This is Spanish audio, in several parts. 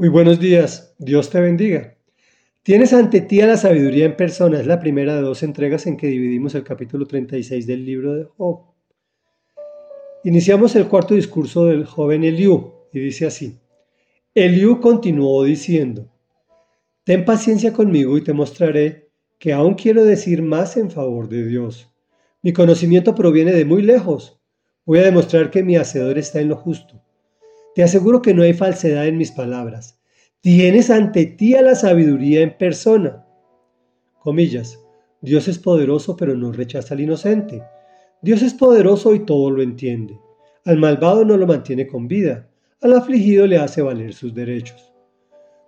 Muy buenos días, Dios te bendiga. Tienes ante ti a la sabiduría en persona, es la primera de dos entregas en que dividimos el capítulo 36 del libro de Job. Iniciamos el cuarto discurso del joven Eliú y dice así. Eliú continuó diciendo, Ten paciencia conmigo y te mostraré que aún quiero decir más en favor de Dios. Mi conocimiento proviene de muy lejos. Voy a demostrar que mi hacedor está en lo justo te aseguro que no hay falsedad en mis palabras. Tienes ante ti a la sabiduría en persona. Comillas. Dios es poderoso pero no rechaza al inocente. Dios es poderoso y todo lo entiende. Al malvado no lo mantiene con vida. Al afligido le hace valer sus derechos.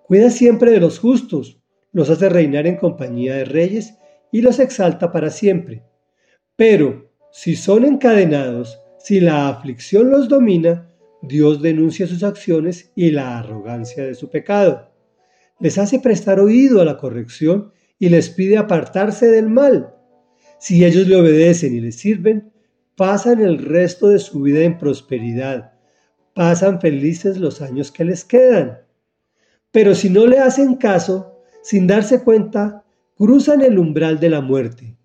Cuida siempre de los justos. Los hace reinar en compañía de reyes y los exalta para siempre. Pero si son encadenados, si la aflicción los domina, Dios denuncia sus acciones y la arrogancia de su pecado. Les hace prestar oído a la corrección y les pide apartarse del mal. Si ellos le obedecen y le sirven, pasan el resto de su vida en prosperidad, pasan felices los años que les quedan. Pero si no le hacen caso, sin darse cuenta, cruzan el umbral de la muerte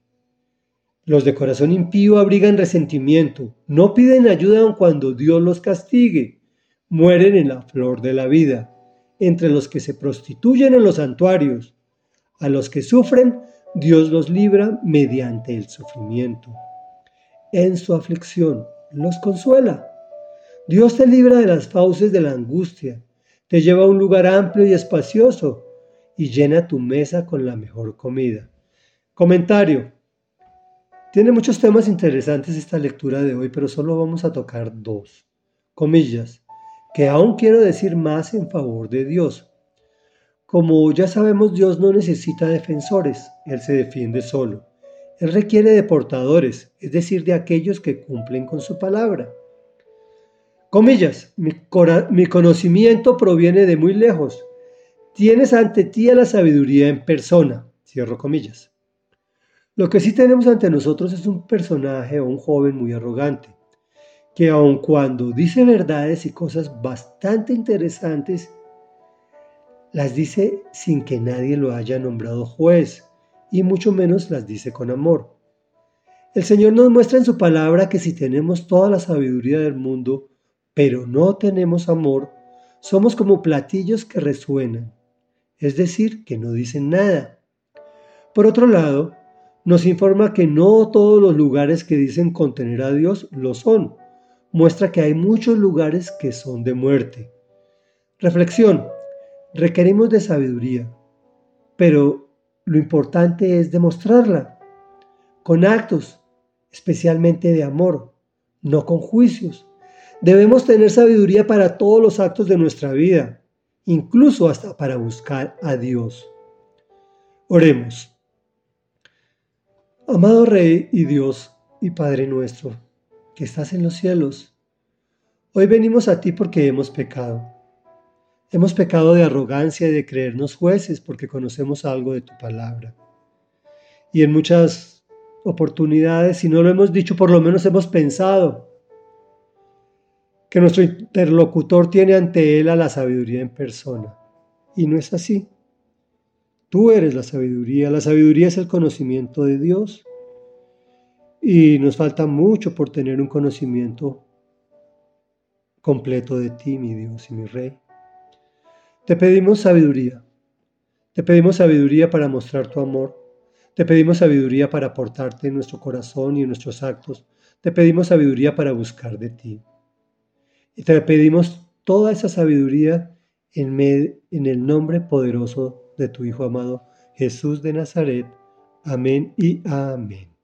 los de corazón impío abrigan resentimiento, no piden ayuda aun cuando Dios los castigue, mueren en la flor de la vida, entre los que se prostituyen en los santuarios. A los que sufren, Dios los libra mediante el sufrimiento. En su aflicción los consuela. Dios te libra de las fauces de la angustia, te lleva a un lugar amplio y espacioso y llena tu mesa con la mejor comida. Comentario. Tiene muchos temas interesantes esta lectura de hoy, pero solo vamos a tocar dos. Comillas, que aún quiero decir más en favor de Dios. Como ya sabemos, Dios no necesita defensores, Él se defiende solo. Él requiere de portadores, es decir, de aquellos que cumplen con su palabra. Comillas, mi, mi conocimiento proviene de muy lejos. Tienes ante ti a la sabiduría en persona. Cierro comillas. Lo que sí tenemos ante nosotros es un personaje o un joven muy arrogante, que aun cuando dice verdades y cosas bastante interesantes, las dice sin que nadie lo haya nombrado juez, y mucho menos las dice con amor. El Señor nos muestra en su palabra que si tenemos toda la sabiduría del mundo, pero no tenemos amor, somos como platillos que resuenan, es decir, que no dicen nada. Por otro lado, nos informa que no todos los lugares que dicen contener a Dios lo son. Muestra que hay muchos lugares que son de muerte. Reflexión. Requerimos de sabiduría, pero lo importante es demostrarla con actos, especialmente de amor, no con juicios. Debemos tener sabiduría para todos los actos de nuestra vida, incluso hasta para buscar a Dios. Oremos. Amado Rey y Dios y Padre nuestro, que estás en los cielos, hoy venimos a ti porque hemos pecado. Hemos pecado de arrogancia y de creernos jueces porque conocemos algo de tu palabra. Y en muchas oportunidades, si no lo hemos dicho, por lo menos hemos pensado que nuestro interlocutor tiene ante él a la sabiduría en persona. Y no es así. Tú eres la sabiduría. La sabiduría es el conocimiento de Dios. Y nos falta mucho por tener un conocimiento completo de ti, mi Dios y mi Rey. Te pedimos sabiduría. Te pedimos sabiduría para mostrar tu amor. Te pedimos sabiduría para aportarte en nuestro corazón y en nuestros actos. Te pedimos sabiduría para buscar de ti. Y te pedimos toda esa sabiduría en, en el nombre poderoso de tu Hijo amado, Jesús de Nazaret. Amén y amén.